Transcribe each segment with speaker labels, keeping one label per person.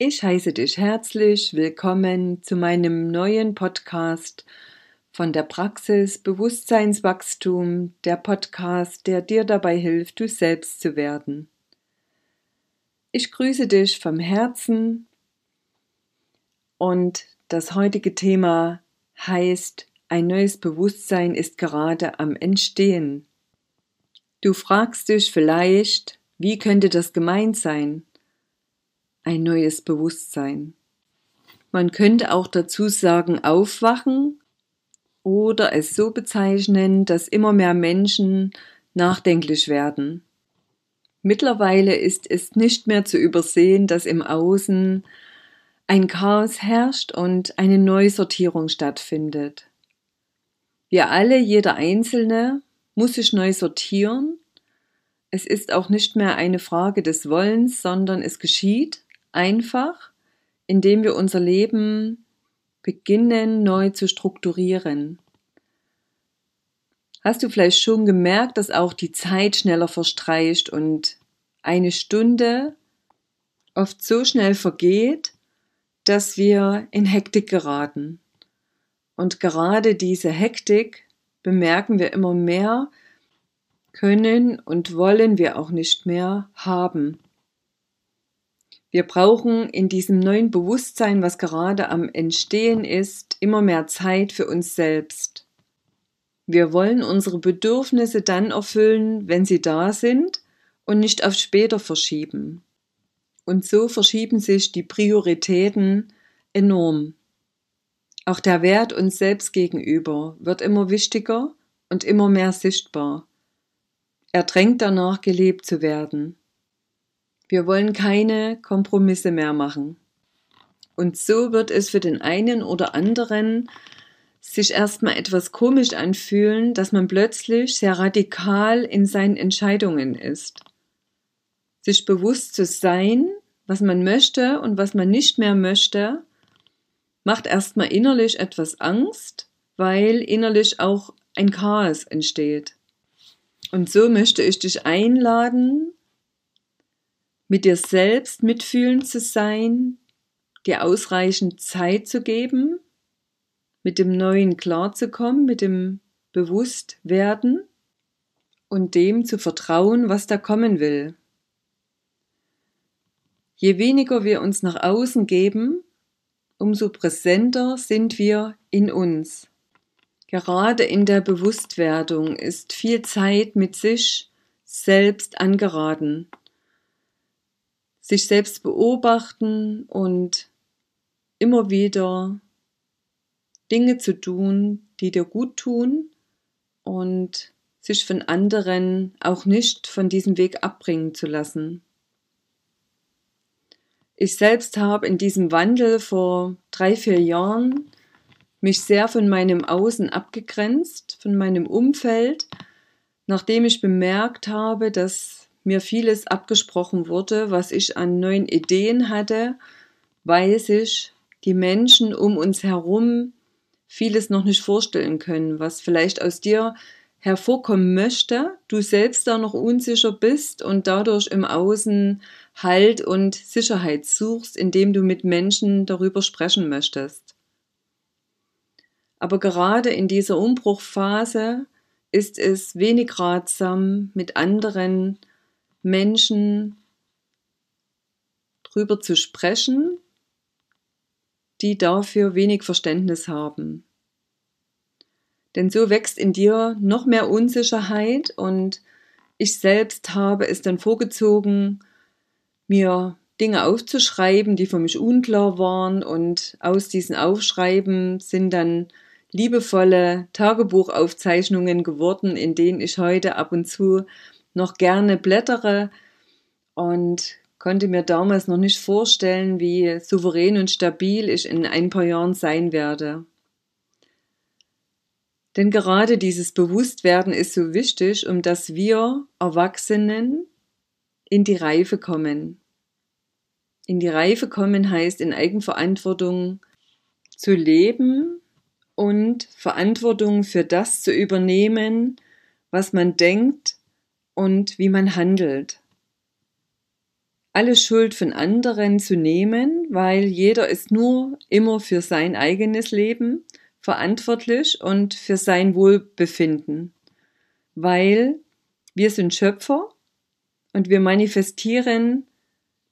Speaker 1: Ich heiße dich herzlich willkommen zu meinem neuen Podcast von der Praxis Bewusstseinswachstum, der Podcast, der dir dabei hilft, du selbst zu werden. Ich grüße dich vom Herzen und das heutige Thema heißt, ein neues Bewusstsein ist gerade am Entstehen. Du fragst dich vielleicht, wie könnte das gemeint sein? Ein neues Bewusstsein. Man könnte auch dazu sagen aufwachen oder es so bezeichnen, dass immer mehr Menschen nachdenklich werden. Mittlerweile ist es nicht mehr zu übersehen, dass im Außen ein Chaos herrscht und eine Neusortierung stattfindet. Wir alle, jeder Einzelne, muss sich neu sortieren. Es ist auch nicht mehr eine Frage des Wollens, sondern es geschieht einfach, indem wir unser Leben beginnen neu zu strukturieren. Hast du vielleicht schon gemerkt, dass auch die Zeit schneller verstreicht und eine Stunde oft so schnell vergeht, dass wir in Hektik geraten. Und gerade diese Hektik bemerken wir immer mehr, können und wollen wir auch nicht mehr haben. Wir brauchen in diesem neuen Bewusstsein, was gerade am Entstehen ist, immer mehr Zeit für uns selbst. Wir wollen unsere Bedürfnisse dann erfüllen, wenn sie da sind und nicht auf später verschieben. Und so verschieben sich die Prioritäten enorm. Auch der Wert uns selbst gegenüber wird immer wichtiger und immer mehr sichtbar. Er drängt danach, gelebt zu werden. Wir wollen keine Kompromisse mehr machen. Und so wird es für den einen oder anderen sich erstmal etwas komisch anfühlen, dass man plötzlich sehr radikal in seinen Entscheidungen ist. Sich bewusst zu sein, was man möchte und was man nicht mehr möchte, macht erstmal innerlich etwas Angst, weil innerlich auch ein Chaos entsteht. Und so möchte ich dich einladen, mit dir selbst mitfühlend zu sein, dir ausreichend Zeit zu geben, mit dem Neuen klarzukommen, mit dem Bewusstwerden und dem zu vertrauen, was da kommen will. Je weniger wir uns nach außen geben, umso präsenter sind wir in uns. Gerade in der Bewusstwerdung ist viel Zeit mit sich selbst angeraten sich selbst beobachten und immer wieder Dinge zu tun, die dir gut tun und sich von anderen auch nicht von diesem Weg abbringen zu lassen. Ich selbst habe in diesem Wandel vor drei, vier Jahren mich sehr von meinem Außen abgegrenzt, von meinem Umfeld, nachdem ich bemerkt habe, dass mir vieles abgesprochen wurde, was ich an neuen Ideen hatte, weil sich die Menschen um uns herum vieles noch nicht vorstellen können, was vielleicht aus dir hervorkommen möchte, du selbst da noch unsicher bist und dadurch im Außen Halt und Sicherheit suchst, indem du mit Menschen darüber sprechen möchtest. Aber gerade in dieser Umbruchphase ist es wenig ratsam, mit anderen Menschen drüber zu sprechen, die dafür wenig Verständnis haben. Denn so wächst in dir noch mehr Unsicherheit und ich selbst habe es dann vorgezogen, mir Dinge aufzuschreiben, die für mich unklar waren und aus diesen Aufschreiben sind dann liebevolle Tagebuchaufzeichnungen geworden, in denen ich heute ab und zu noch gerne blättere und konnte mir damals noch nicht vorstellen, wie souverän und stabil ich in ein paar Jahren sein werde. Denn gerade dieses Bewusstwerden ist so wichtig, um dass wir Erwachsenen in die Reife kommen. In die Reife kommen heißt in Eigenverantwortung zu leben und Verantwortung für das zu übernehmen, was man denkt und wie man handelt. Alle Schuld von anderen zu nehmen, weil jeder ist nur immer für sein eigenes Leben verantwortlich und für sein Wohlbefinden, weil wir sind Schöpfer und wir manifestieren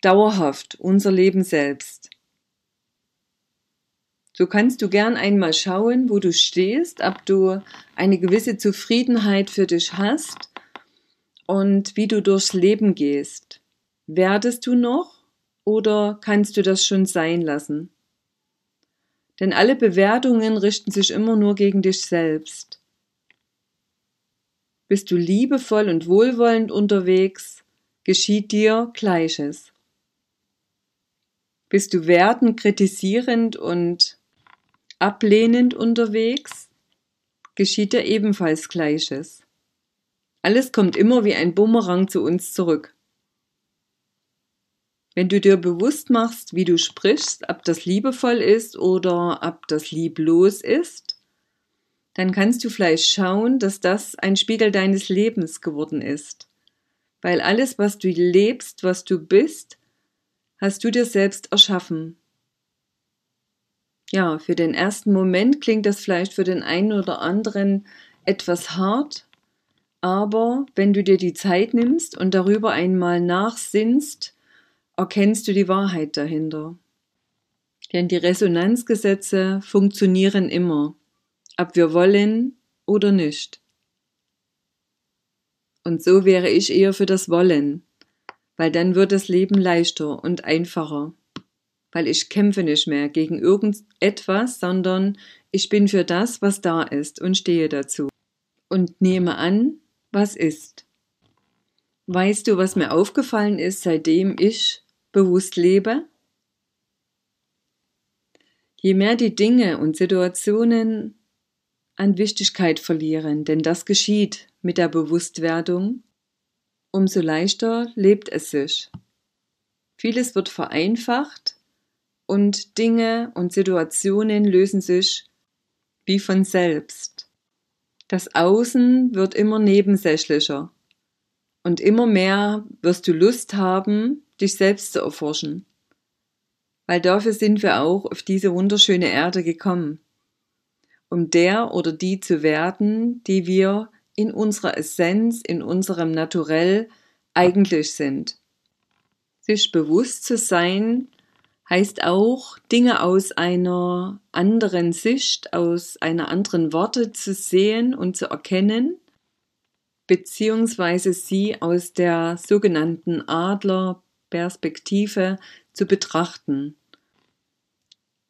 Speaker 1: dauerhaft unser Leben selbst. So kannst du gern einmal schauen, wo du stehst, ob du eine gewisse Zufriedenheit für dich hast und wie du durchs Leben gehst. Werdest du noch oder kannst du das schon sein lassen? Denn alle Bewertungen richten sich immer nur gegen dich selbst. Bist du liebevoll und wohlwollend unterwegs, geschieht dir Gleiches. Bist du wertend, kritisierend und ablehnend unterwegs, geschieht dir ebenfalls Gleiches. Alles kommt immer wie ein Bumerang zu uns zurück. Wenn du dir bewusst machst, wie du sprichst, ob das liebevoll ist oder ob das lieblos ist, dann kannst du vielleicht schauen, dass das ein Spiegel deines Lebens geworden ist. Weil alles, was du lebst, was du bist, hast du dir selbst erschaffen. Ja, für den ersten Moment klingt das vielleicht für den einen oder anderen etwas hart, aber wenn du dir die Zeit nimmst und darüber einmal nachsinnst, erkennst du die Wahrheit dahinter. Denn die Resonanzgesetze funktionieren immer, ob wir wollen oder nicht. Und so wäre ich eher für das Wollen, weil dann wird das Leben leichter und einfacher weil ich kämpfe nicht mehr gegen irgendetwas, sondern ich bin für das, was da ist und stehe dazu und nehme an, was ist. Weißt du, was mir aufgefallen ist, seitdem ich bewusst lebe? Je mehr die Dinge und Situationen an Wichtigkeit verlieren, denn das geschieht mit der Bewusstwerdung, umso leichter lebt es sich. Vieles wird vereinfacht und Dinge und Situationen lösen sich wie von selbst. Das Außen wird immer nebensächlicher und immer mehr wirst du Lust haben, dich selbst zu erforschen. Weil dafür sind wir auch auf diese wunderschöne Erde gekommen, um der oder die zu werden, die wir in unserer Essenz, in unserem Naturell eigentlich sind. Sich bewusst zu sein, heißt auch, Dinge aus einer anderen Sicht, aus einer anderen Worte zu sehen und zu erkennen, beziehungsweise sie aus der sogenannten Adlerperspektive zu betrachten.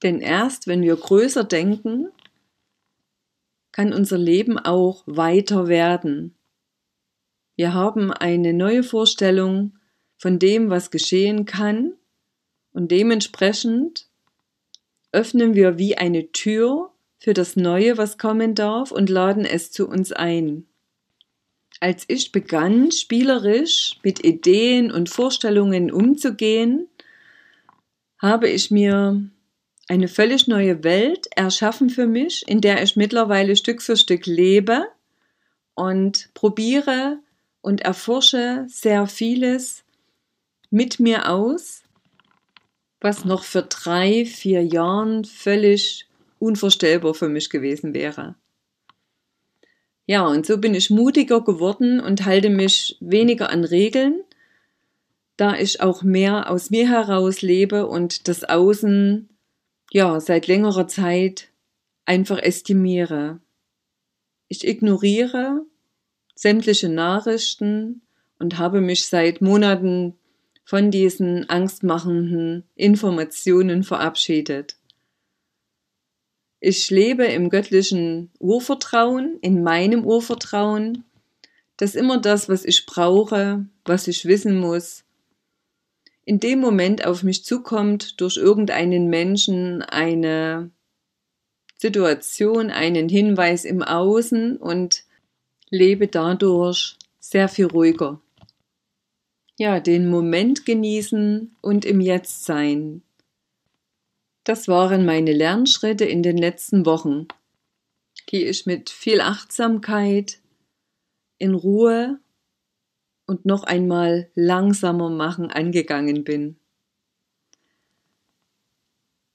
Speaker 1: Denn erst wenn wir größer denken, kann unser Leben auch weiter werden. Wir haben eine neue Vorstellung von dem, was geschehen kann und dementsprechend öffnen wir wie eine Tür für das Neue, was kommen darf und laden es zu uns ein. Als ich begann, spielerisch mit Ideen und Vorstellungen umzugehen, habe ich mir eine völlig neue Welt erschaffen für mich, in der ich mittlerweile Stück für Stück lebe und probiere und erforsche sehr vieles mit mir aus was noch für drei, vier Jahren völlig unvorstellbar für mich gewesen wäre. Ja, und so bin ich mutiger geworden und halte mich weniger an Regeln, da ich auch mehr aus mir heraus lebe und das Außen, ja, seit längerer Zeit einfach estimiere. Ich ignoriere sämtliche Nachrichten und habe mich seit Monaten von diesen angstmachenden Informationen verabschiedet. Ich lebe im göttlichen Urvertrauen, in meinem Urvertrauen, dass immer das, was ich brauche, was ich wissen muss, in dem Moment auf mich zukommt durch irgendeinen Menschen, eine Situation, einen Hinweis im Außen und lebe dadurch sehr viel ruhiger. Ja, den Moment genießen und im Jetzt sein. Das waren meine Lernschritte in den letzten Wochen, die ich mit viel Achtsamkeit, in Ruhe und noch einmal langsamer machen angegangen bin.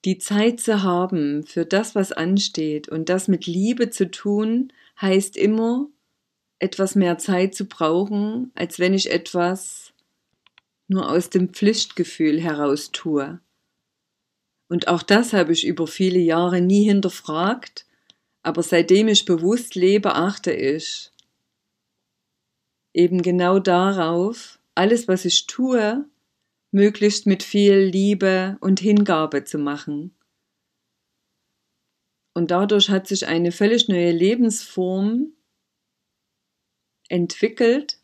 Speaker 1: Die Zeit zu haben für das, was ansteht und das mit Liebe zu tun, heißt immer, etwas mehr Zeit zu brauchen, als wenn ich etwas nur aus dem Pflichtgefühl heraus tue. Und auch das habe ich über viele Jahre nie hinterfragt, aber seitdem ich bewusst lebe, achte ich eben genau darauf, alles, was ich tue, möglichst mit viel Liebe und Hingabe zu machen. Und dadurch hat sich eine völlig neue Lebensform entwickelt,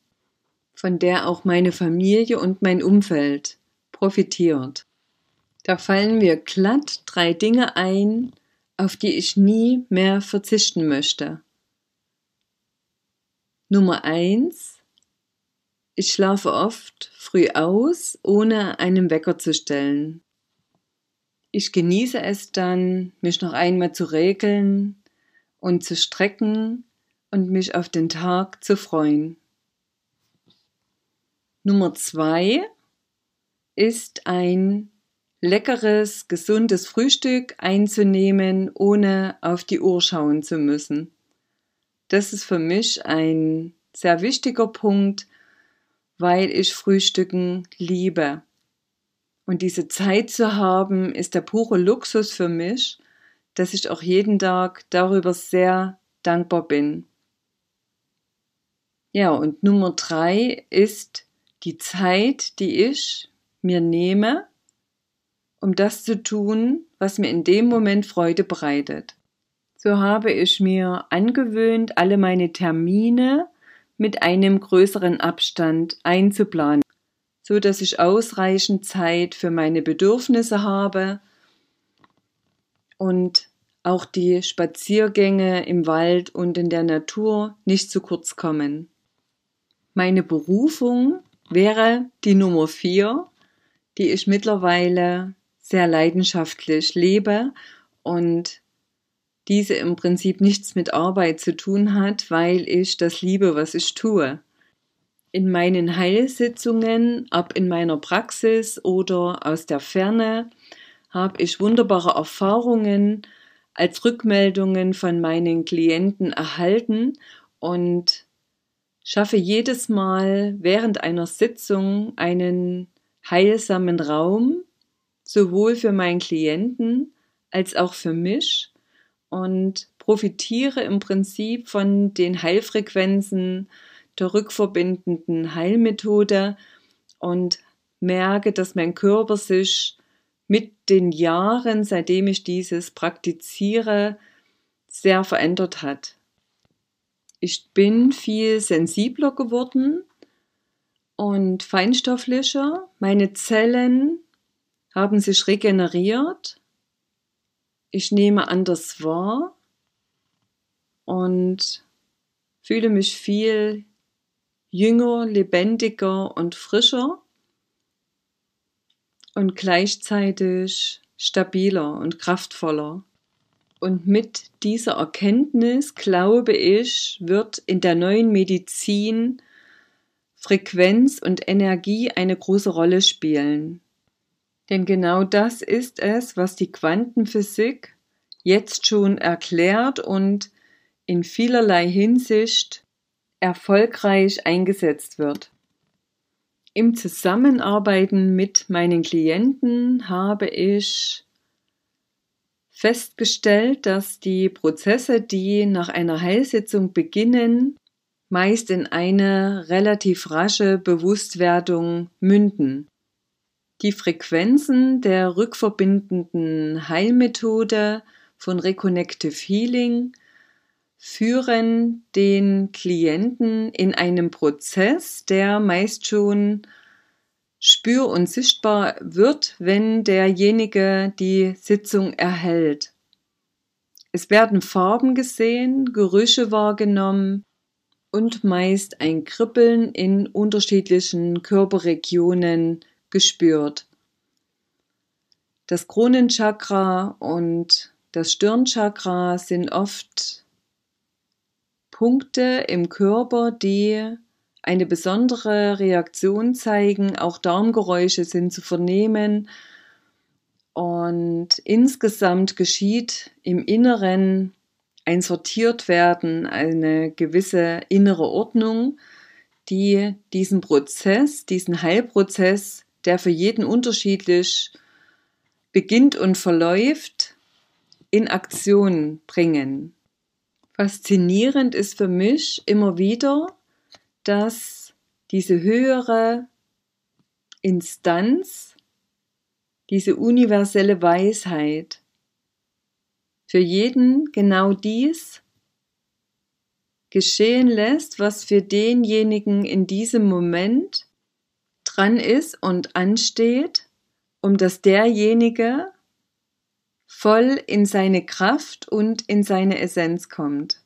Speaker 1: von der auch meine Familie und mein Umfeld profitiert. Da fallen mir glatt drei Dinge ein, auf die ich nie mehr verzichten möchte. Nummer eins, ich schlafe oft früh aus, ohne einen Wecker zu stellen. Ich genieße es dann, mich noch einmal zu regeln und zu strecken und mich auf den Tag zu freuen. Nummer zwei ist ein leckeres, gesundes Frühstück einzunehmen, ohne auf die Uhr schauen zu müssen. Das ist für mich ein sehr wichtiger Punkt, weil ich Frühstücken liebe. Und diese Zeit zu haben, ist der pure Luxus für mich, dass ich auch jeden Tag darüber sehr dankbar bin. Ja, und Nummer drei ist die Zeit, die ich mir nehme, um das zu tun, was mir in dem Moment Freude bereitet. So habe ich mir angewöhnt, alle meine Termine mit einem größeren Abstand einzuplanen, so dass ich ausreichend Zeit für meine Bedürfnisse habe und auch die Spaziergänge im Wald und in der Natur nicht zu kurz kommen. Meine Berufung wäre die Nummer vier, die ich mittlerweile sehr leidenschaftlich lebe und diese im Prinzip nichts mit Arbeit zu tun hat, weil ich das liebe, was ich tue. In meinen Heilsitzungen, ab in meiner Praxis oder aus der Ferne, habe ich wunderbare Erfahrungen als Rückmeldungen von meinen Klienten erhalten und schaffe jedes Mal während einer Sitzung einen heilsamen Raum, sowohl für meinen Klienten als auch für mich und profitiere im Prinzip von den Heilfrequenzen der rückverbindenden Heilmethode und merke, dass mein Körper sich mit den Jahren, seitdem ich dieses praktiziere, sehr verändert hat. Ich bin viel sensibler geworden und feinstofflicher. Meine Zellen haben sich regeneriert ich nehme anders wahr und fühle mich viel jünger, lebendiger und frischer und gleichzeitig stabiler und kraftvoller. Und mit dieser Erkenntnis, glaube ich, wird in der neuen Medizin Frequenz und Energie eine große Rolle spielen. Denn genau das ist es, was die Quantenphysik jetzt schon erklärt und in vielerlei Hinsicht erfolgreich eingesetzt wird. Im Zusammenarbeiten mit meinen Klienten habe ich festgestellt, dass die Prozesse, die nach einer Heilsitzung beginnen, meist in eine relativ rasche Bewusstwerdung münden. Die Frequenzen der rückverbindenden Heilmethode von Reconnective Healing führen den Klienten in einem Prozess, der meist schon spür- und sichtbar wird, wenn derjenige die Sitzung erhält. Es werden Farben gesehen, Gerüche wahrgenommen und meist ein Kribbeln in unterschiedlichen Körperregionen gespürt. Das Kronenchakra und das Stirnchakra sind oft Punkte im Körper, die eine besondere Reaktion zeigen. Auch Darmgeräusche sind zu vernehmen. Und insgesamt geschieht im Inneren ein Sortiertwerden, eine gewisse innere Ordnung, die diesen Prozess, diesen Heilprozess, der für jeden unterschiedlich beginnt und verläuft, in Aktion bringen. Faszinierend ist für mich immer wieder, dass diese höhere Instanz, diese universelle Weisheit für jeden genau dies geschehen lässt, was für denjenigen in diesem Moment dran ist und ansteht, um dass derjenige voll in seine Kraft und in seine Essenz kommt.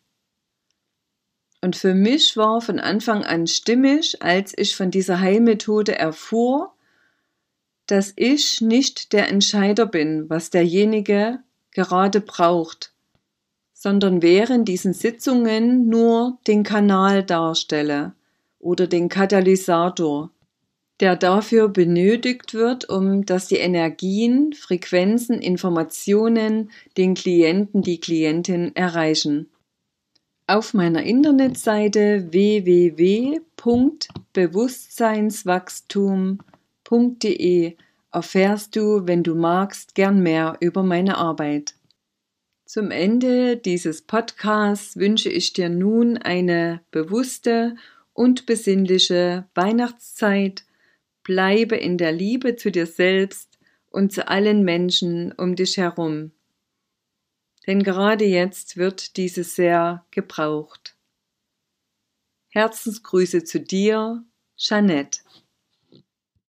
Speaker 1: Und für mich war von Anfang an stimmig, als ich von dieser Heilmethode erfuhr, dass ich nicht der Entscheider bin, was derjenige gerade braucht, sondern während diesen Sitzungen nur den Kanal darstelle oder den Katalysator, der dafür benötigt wird, um dass die Energien, Frequenzen, Informationen den Klienten, die Klientin erreichen. Auf meiner Internetseite www.bewusstseinswachstum.de erfährst du, wenn du magst, gern mehr über meine Arbeit. Zum Ende dieses Podcasts wünsche ich dir nun eine bewusste und besinnliche Weihnachtszeit. Bleibe in der Liebe zu dir selbst und zu allen Menschen um dich herum denn gerade jetzt wird diese sehr gebraucht. Herzensgrüße zu dir, Jeanette.